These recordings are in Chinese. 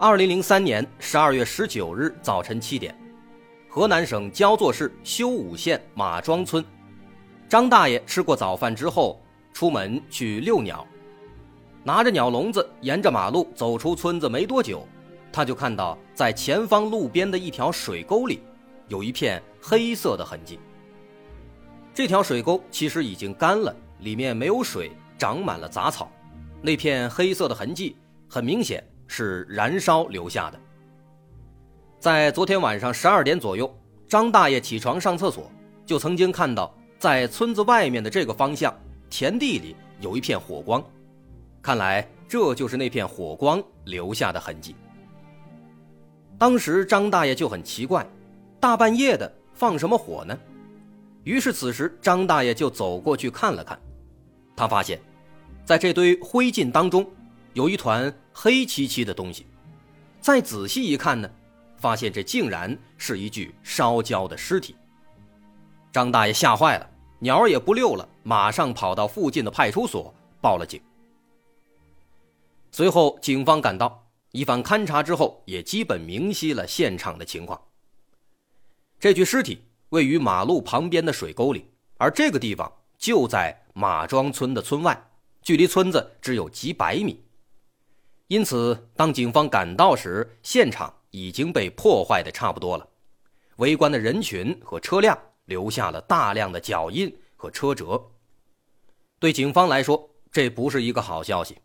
二零零三年十二月十九日早晨七点，河南省焦作市修武县马庄村，张大爷吃过早饭之后，出门去遛鸟，拿着鸟笼子沿着马路走出村子没多久，他就看到在前方路边的一条水沟里，有一片黑色的痕迹。这条水沟其实已经干了，里面没有水，长满了杂草，那片黑色的痕迹很明显。是燃烧留下的。在昨天晚上十二点左右，张大爷起床上厕所，就曾经看到在村子外面的这个方向田地里有一片火光，看来这就是那片火光留下的痕迹。当时张大爷就很奇怪，大半夜的放什么火呢？于是此时张大爷就走过去看了看，他发现，在这堆灰烬当中。有一团黑漆漆的东西，再仔细一看呢，发现这竟然是一具烧焦的尸体。张大爷吓坏了，鸟儿也不溜了，马上跑到附近的派出所报了警。随后，警方赶到，一番勘查之后，也基本明晰了现场的情况。这具尸体位于马路旁边的水沟里，而这个地方就在马庄村的村外，距离村子只有几百米。因此，当警方赶到时，现场已经被破坏的差不多了，围观的人群和车辆留下了大量的脚印和车辙。对警方来说，这不是一个好消息。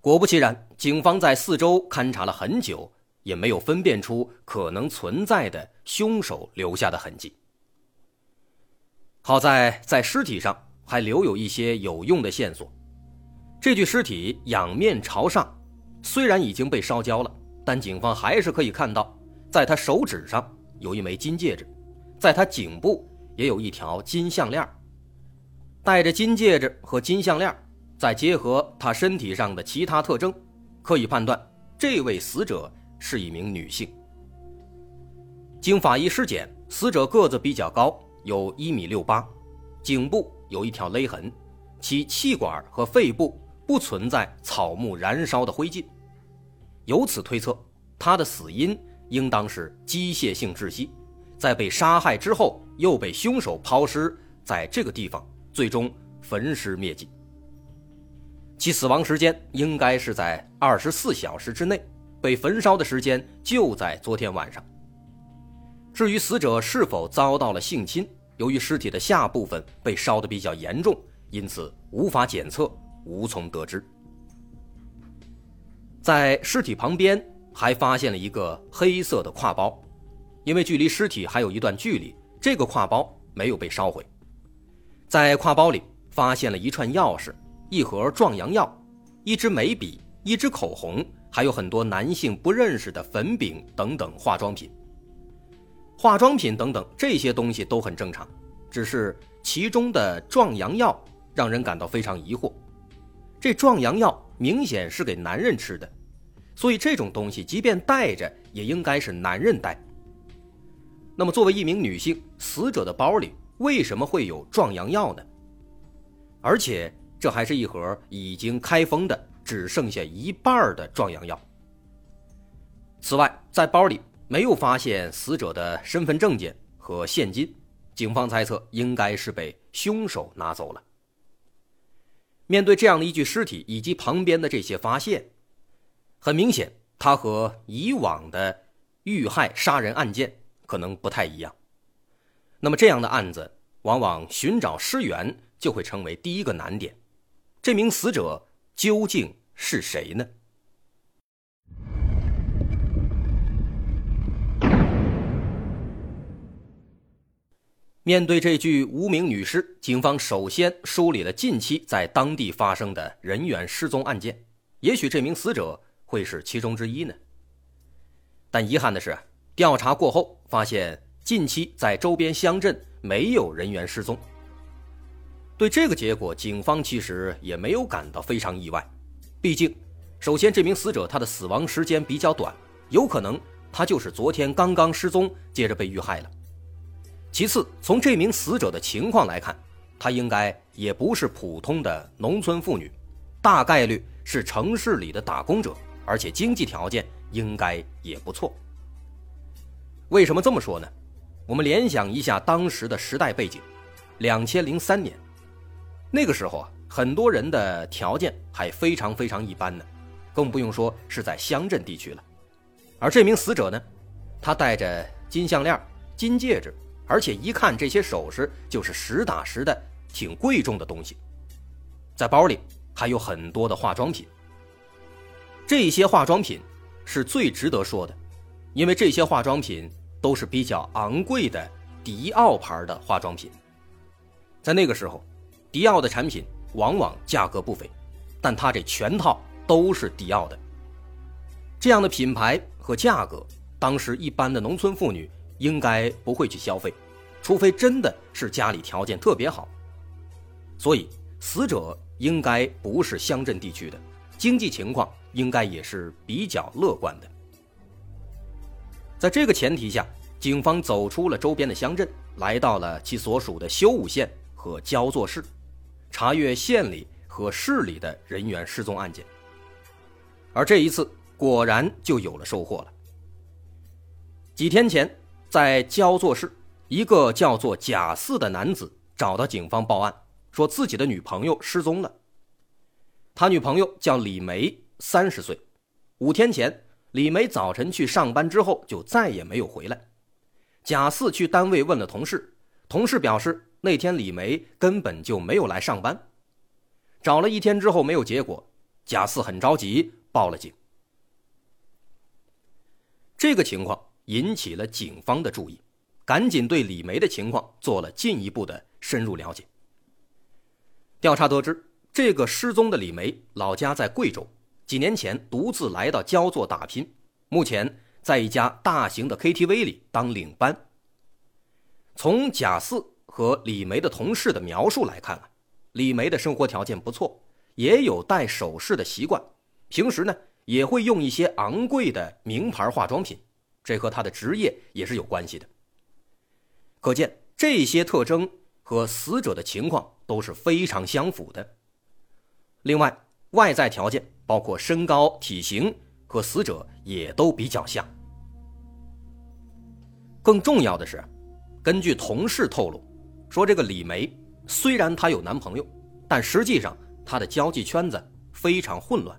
果不其然，警方在四周勘察了很久，也没有分辨出可能存在的凶手留下的痕迹。好在，在尸体上还留有一些有用的线索。这具尸体仰面朝上，虽然已经被烧焦了，但警方还是可以看到，在他手指上有一枚金戒指，在他颈部也有一条金项链。戴着金戒指和金项链，再结合他身体上的其他特征，可以判断这位死者是一名女性。经法医尸检，死者个子比较高，有一米六八，颈部有一条勒痕，其气管和肺部。不存在草木燃烧的灰烬，由此推测，他的死因应当是机械性窒息，在被杀害之后又被凶手抛尸在这个地方，最终焚尸灭迹。其死亡时间应该是在二十四小时之内，被焚烧的时间就在昨天晚上。至于死者是否遭到了性侵，由于尸体的下部分被烧得比较严重，因此无法检测。无从得知，在尸体旁边还发现了一个黑色的挎包，因为距离尸体还有一段距离，这个挎包没有被烧毁。在挎包里发现了一串钥匙、一盒壮阳药、一支眉笔、一支口红，还有很多男性不认识的粉饼等等化妆品。化妆品等等这些东西都很正常，只是其中的壮阳药让人感到非常疑惑。这壮阳药明显是给男人吃的，所以这种东西即便带着，也应该是男人带。那么，作为一名女性，死者的包里为什么会有壮阳药呢？而且，这还是一盒已经开封的，只剩下一半的壮阳药。此外，在包里没有发现死者的身份证件和现金，警方猜测应该是被凶手拿走了。面对这样的一具尸体以及旁边的这些发现，很明显，他和以往的遇害杀人案件可能不太一样。那么，这样的案子往往寻找尸源就会成为第一个难点。这名死者究竟是谁呢？面对这具无名女尸，警方首先梳理了近期在当地发生的人员失踪案件。也许这名死者会是其中之一呢？但遗憾的是，调查过后发现，近期在周边乡镇没有人员失踪。对这个结果，警方其实也没有感到非常意外。毕竟，首先这名死者他的死亡时间比较短，有可能他就是昨天刚刚失踪，接着被遇害了。其次，从这名死者的情况来看，她应该也不是普通的农村妇女，大概率是城市里的打工者，而且经济条件应该也不错。为什么这么说呢？我们联想一下当时的时代背景，两千零三年。那个时候啊，很多人的条件还非常非常一般呢，更不用说是在乡镇地区了。而这名死者呢，他戴着金项链、金戒指，而且一看这些首饰就是实打实的、挺贵重的东西。在包里还有很多的化妆品。这些化妆品是最值得说的，因为这些化妆品都是比较昂贵的迪奥牌的化妆品。在那个时候。迪奥的产品往往价格不菲，但它这全套都是迪奥的。这样的品牌和价格，当时一般的农村妇女应该不会去消费，除非真的是家里条件特别好。所以，死者应该不是乡镇地区的，经济情况应该也是比较乐观的。在这个前提下，警方走出了周边的乡镇，来到了其所属的修武县和焦作市。查阅县里和市里的人员失踪案件，而这一次果然就有了收获了。几天前，在焦作市，一个叫做贾四的男子找到警方报案，说自己的女朋友失踪了。他女朋友叫李梅，三十岁。五天前，李梅早晨去上班之后就再也没有回来。贾四去单位问了同事，同事表示。那天李梅根本就没有来上班，找了一天之后没有结果，贾四很着急，报了警。这个情况引起了警方的注意，赶紧对李梅的情况做了进一步的深入了解。调查得知，这个失踪的李梅老家在贵州，几年前独自来到焦作打拼，目前在一家大型的 KTV 里当领班。从贾四。和李梅的同事的描述来看啊，李梅的生活条件不错，也有戴首饰的习惯，平时呢也会用一些昂贵的名牌化妆品，这和他的职业也是有关系的。可见这些特征和死者的情况都是非常相符的。另外，外在条件包括身高、体型和死者也都比较像。更重要的是，根据同事透露。说这个李梅虽然她有男朋友，但实际上她的交际圈子非常混乱，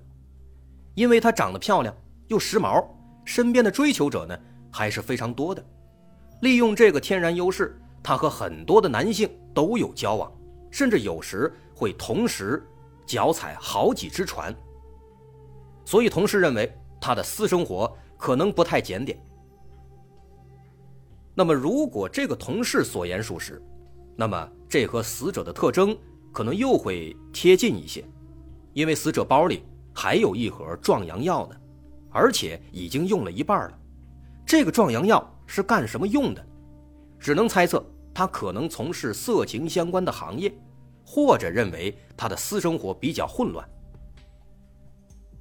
因为她长得漂亮又时髦，身边的追求者呢还是非常多的。利用这个天然优势，她和很多的男性都有交往，甚至有时会同时脚踩好几只船。所以同事认为她的私生活可能不太检点。那么，如果这个同事所言属实，那么，这和死者的特征可能又会贴近一些，因为死者包里还有一盒壮阳药呢，而且已经用了一半了。这个壮阳药是干什么用的？只能猜测他可能从事色情相关的行业，或者认为他的私生活比较混乱。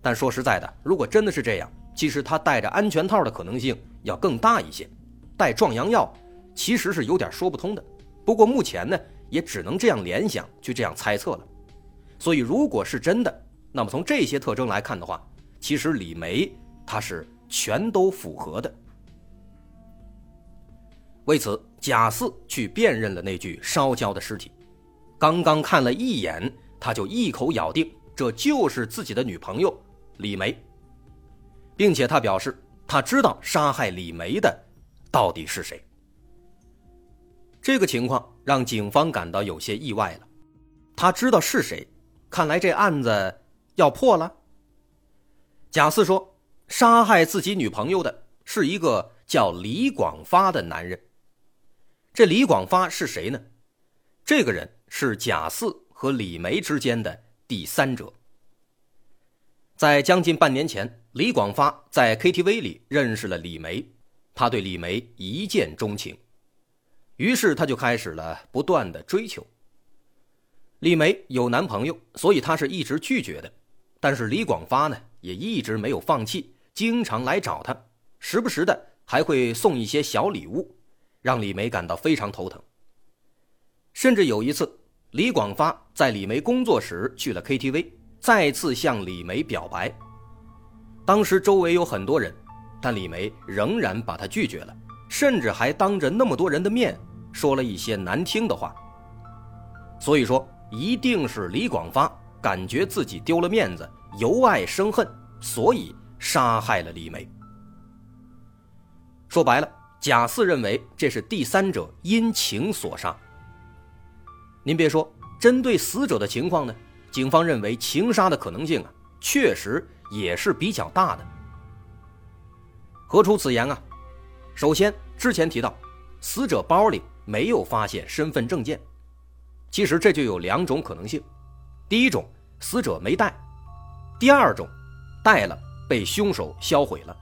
但说实在的，如果真的是这样，其实他戴着安全套的可能性要更大一些，带壮阳药其实是有点说不通的。不过目前呢，也只能这样联想，去这样猜测了。所以，如果是真的，那么从这些特征来看的话，其实李梅他是全都符合的。为此，贾四去辨认了那具烧焦的尸体，刚刚看了一眼，他就一口咬定这就是自己的女朋友李梅，并且他表示他知道杀害李梅的到底是谁。这个情况让警方感到有些意外了。他知道是谁，看来这案子要破了。贾四说，杀害自己女朋友的是一个叫李广发的男人。这李广发是谁呢？这个人是贾四和李梅之间的第三者。在将近半年前，李广发在 KTV 里认识了李梅，他对李梅一见钟情，于是他就开始了不断的追求。李梅有男朋友，所以他是一直拒绝的，但是李广发呢也一直没有放弃，经常来找他，时不时的还会送一些小礼物，让李梅感到非常头疼。甚至有一次，李广发在李梅工作时去了 KTV，再次向李梅表白。当时周围有很多人，但李梅仍然把他拒绝了，甚至还当着那么多人的面说了一些难听的话。所以说，一定是李广发感觉自己丢了面子，由爱生恨，所以杀害了李梅。说白了，贾四认为这是第三者因情所杀。您别说，针对死者的情况呢，警方认为情杀的可能性啊，确实也是比较大的。何出此言啊？首先，之前提到，死者包里没有发现身份证件，其实这就有两种可能性：第一种，死者没带；第二种，带了被凶手销毁了。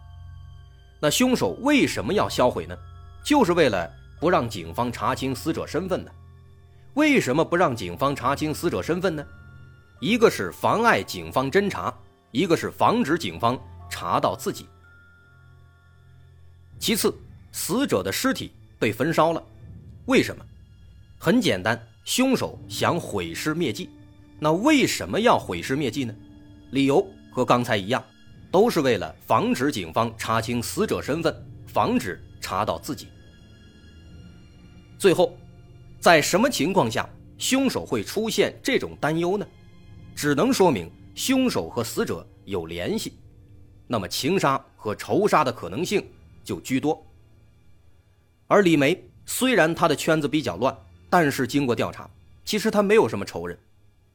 那凶手为什么要销毁呢？就是为了不让警方查清死者身份呢？为什么不让警方查清死者身份呢？一个是妨碍警方侦查，一个是防止警方查到自己。其次，死者的尸体被焚烧了，为什么？很简单，凶手想毁尸灭迹。那为什么要毁尸灭迹呢？理由和刚才一样，都是为了防止警方查清死者身份，防止查到自己。最后。在什么情况下凶手会出现这种担忧呢？只能说明凶手和死者有联系，那么情杀和仇杀的可能性就居多。而李梅虽然她的圈子比较乱，但是经过调查，其实她没有什么仇人，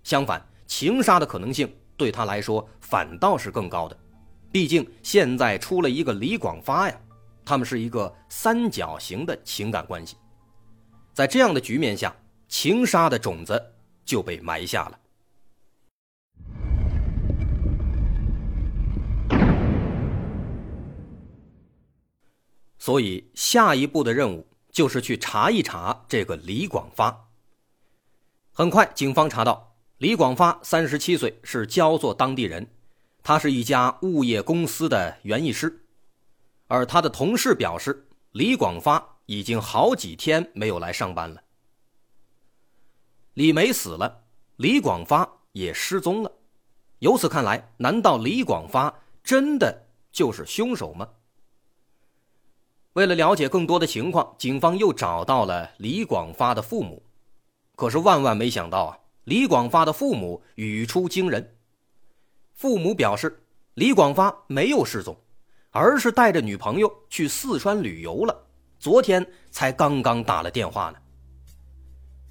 相反，情杀的可能性对她来说反倒是更高的。毕竟现在出了一个李广发呀，他们是一个三角形的情感关系。在这样的局面下，情杀的种子就被埋下了。所以，下一步的任务就是去查一查这个李广发。很快，警方查到李广发三十七岁，是焦作当地人，他是一家物业公司的园艺师，而他的同事表示，李广发。已经好几天没有来上班了。李梅死了，李广发也失踪了。由此看来，难道李广发真的就是凶手吗？为了了解更多的情况，警方又找到了李广发的父母。可是万万没想到啊，李广发的父母语出惊人。父母表示，李广发没有失踪，而是带着女朋友去四川旅游了。昨天才刚刚打了电话呢。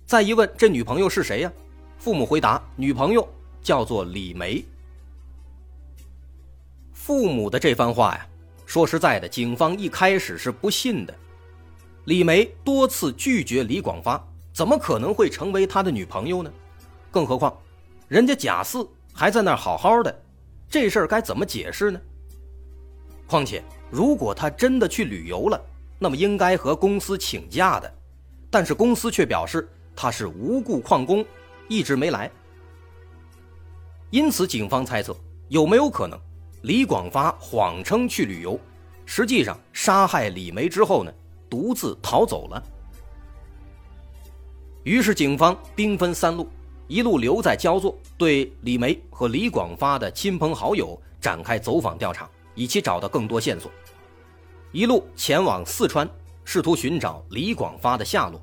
再一问，这女朋友是谁呀？父母回答：女朋友叫做李梅。父母的这番话呀，说实在的，警方一开始是不信的。李梅多次拒绝李广发，怎么可能会成为他的女朋友呢？更何况，人家贾四还在那儿好好的，这事儿该怎么解释呢？况且，如果他真的去旅游了，那么应该和公司请假的，但是公司却表示他是无故旷工，一直没来。因此，警方猜测有没有可能，李广发谎称去旅游，实际上杀害李梅之后呢，独自逃走了。于是，警方兵分三路，一路留在焦作，对李梅和李广发的亲朋好友展开走访调查，以期找到更多线索。一路前往四川，试图寻找李广发的下落；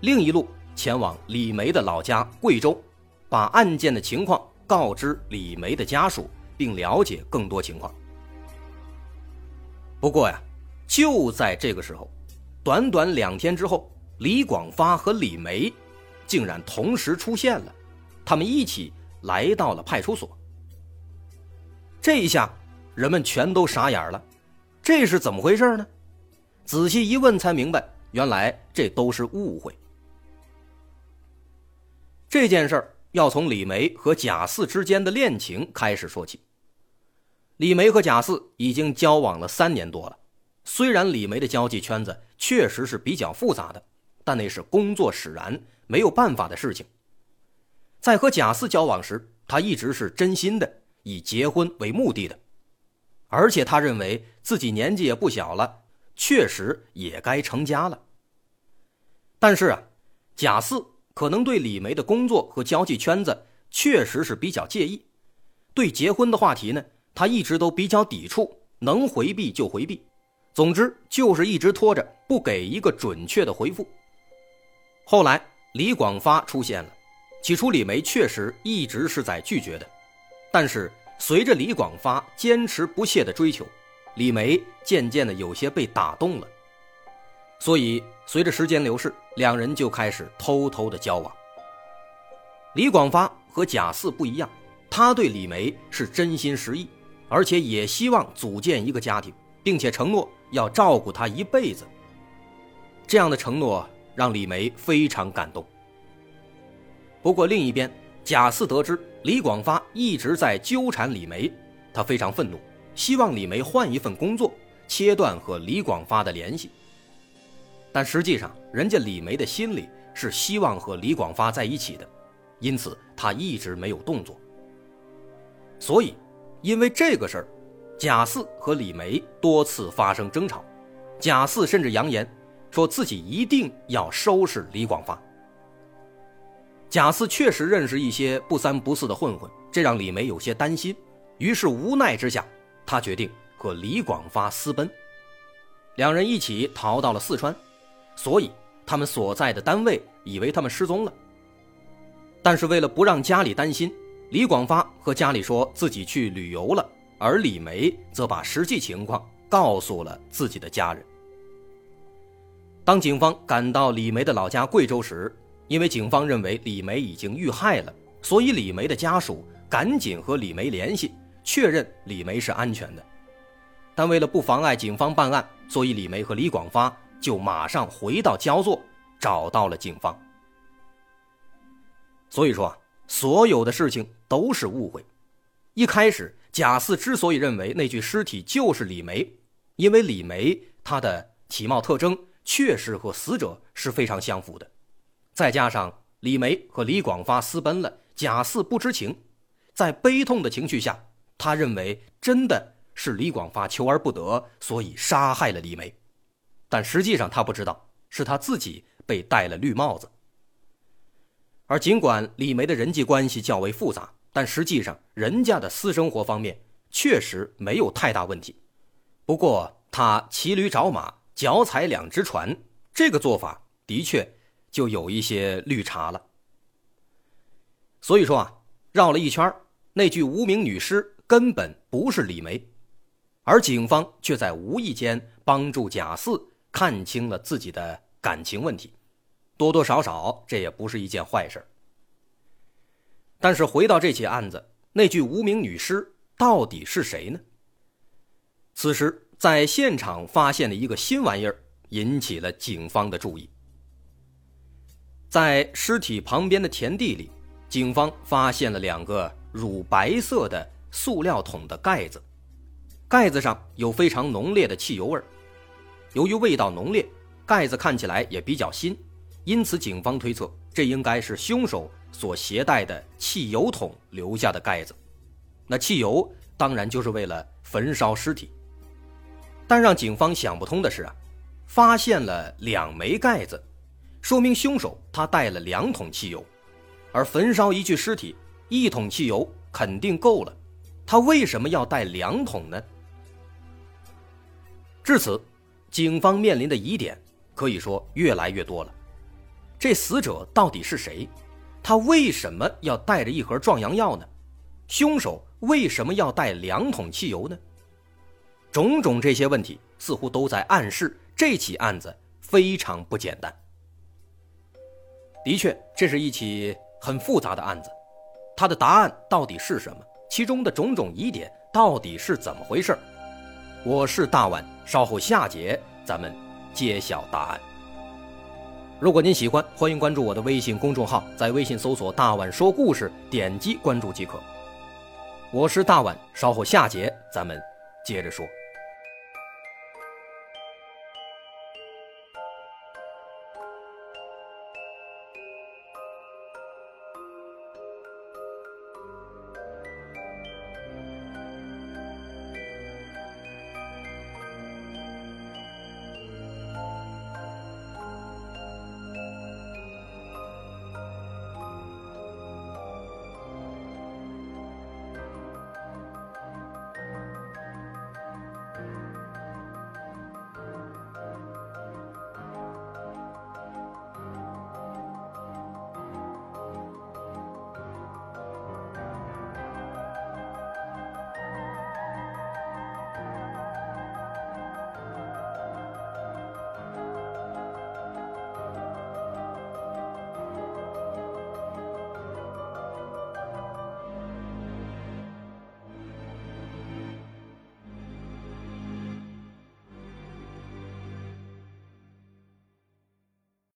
另一路前往李梅的老家贵州，把案件的情况告知李梅的家属，并了解更多情况。不过呀，就在这个时候，短短两天之后，李广发和李梅竟然同时出现了，他们一起来到了派出所。这一下，人们全都傻眼了。这是怎么回事呢？仔细一问才明白，原来这都是误会。这件事儿要从李梅和贾四之间的恋情开始说起。李梅和贾四已经交往了三年多了。虽然李梅的交际圈子确实是比较复杂的，但那是工作使然，没有办法的事情。在和贾四交往时，他一直是真心的，以结婚为目的的，而且他认为自己年纪也不小了，确实也该成家了。但是啊，贾四可能对李梅的工作和交际圈子确实是比较介意，对结婚的话题呢，他一直都比较抵触，能回避就回避。总之就是一直拖着，不给一个准确的回复。后来李广发出现了，起初李梅确实一直是在拒绝的，但是随着李广发坚持不懈的追求，李梅渐渐的有些被打动了。所以随着时间流逝，两人就开始偷偷的交往。李广发和贾四不一样，他对李梅是真心实意，而且也希望组建一个家庭，并且承诺。要照顾她一辈子，这样的承诺让李梅非常感动。不过另一边，贾四得知李广发一直在纠缠李梅，他非常愤怒，希望李梅换一份工作，切断和李广发的联系。但实际上，人家李梅的心里是希望和李广发在一起的，因此他一直没有动作。所以，因为这个事儿。贾四和李梅多次发生争吵，贾四甚至扬言说自己一定要收拾李广发。贾四确实认识一些不三不四的混混，这让李梅有些担心，于是无奈之下，他决定和李广发私奔。两人一起逃到了四川，所以他们所在的单位以为他们失踪了。但是为了不让家里担心，李广发和家里说自己去旅游了。而李梅则把实际情况告诉了自己的家人。当警方赶到李梅的老家贵州时，因为警方认为李梅已经遇害了，所以李梅的家属赶紧和李梅联系，确认李梅是安全的。但为了不妨碍警方办案，所以李梅和李广发就马上回到焦作，找到了警方。所以说啊，所有的事情都是误会。一开始，贾四之所以认为那具尸体就是李梅，因为李梅她的体貌特征确实和死者是非常相符的，再加上李梅和李广发私奔了，贾四不知情，在悲痛的情绪下，他认为真的是李广发求而不得，所以杀害了李梅，但实际上他不知道是他自己被戴了绿帽子。而尽管李梅的人际关系较为复杂。但实际上，人家的私生活方面确实没有太大问题。不过，他骑驴找马，脚踩两只船，这个做法的确就有一些绿茶了。所以说啊，绕了一圈，那具无名女尸根本不是李梅，而警方却在无意间帮助贾四看清了自己的感情问题，多多少少这也不是一件坏事。但是回到这起案子，那具无名女尸到底是谁呢？此时在现场发现了一个新玩意儿，引起了警方的注意。在尸体旁边的田地里，警方发现了两个乳白色的塑料桶的盖子，盖子上有非常浓烈的汽油味儿。由于味道浓烈，盖子看起来也比较新，因此警方推测这应该是凶手。所携带的汽油桶留下的盖子，那汽油当然就是为了焚烧尸体。但让警方想不通的是啊，发现了两枚盖子，说明凶手他带了两桶汽油，而焚烧一具尸体，一桶汽油肯定够了，他为什么要带两桶呢？至此，警方面临的疑点可以说越来越多了。这死者到底是谁？他为什么要带着一盒壮阳药呢？凶手为什么要带两桶汽油呢？种种这些问题似乎都在暗示这起案子非常不简单。的确，这是一起很复杂的案子，它的答案到底是什么？其中的种种疑点到底是怎么回事？我是大碗，稍后下节咱们揭晓答案。如果您喜欢，欢迎关注我的微信公众号，在微信搜索“大碗说故事”，点击关注即可。我是大碗，稍后下节咱们接着说。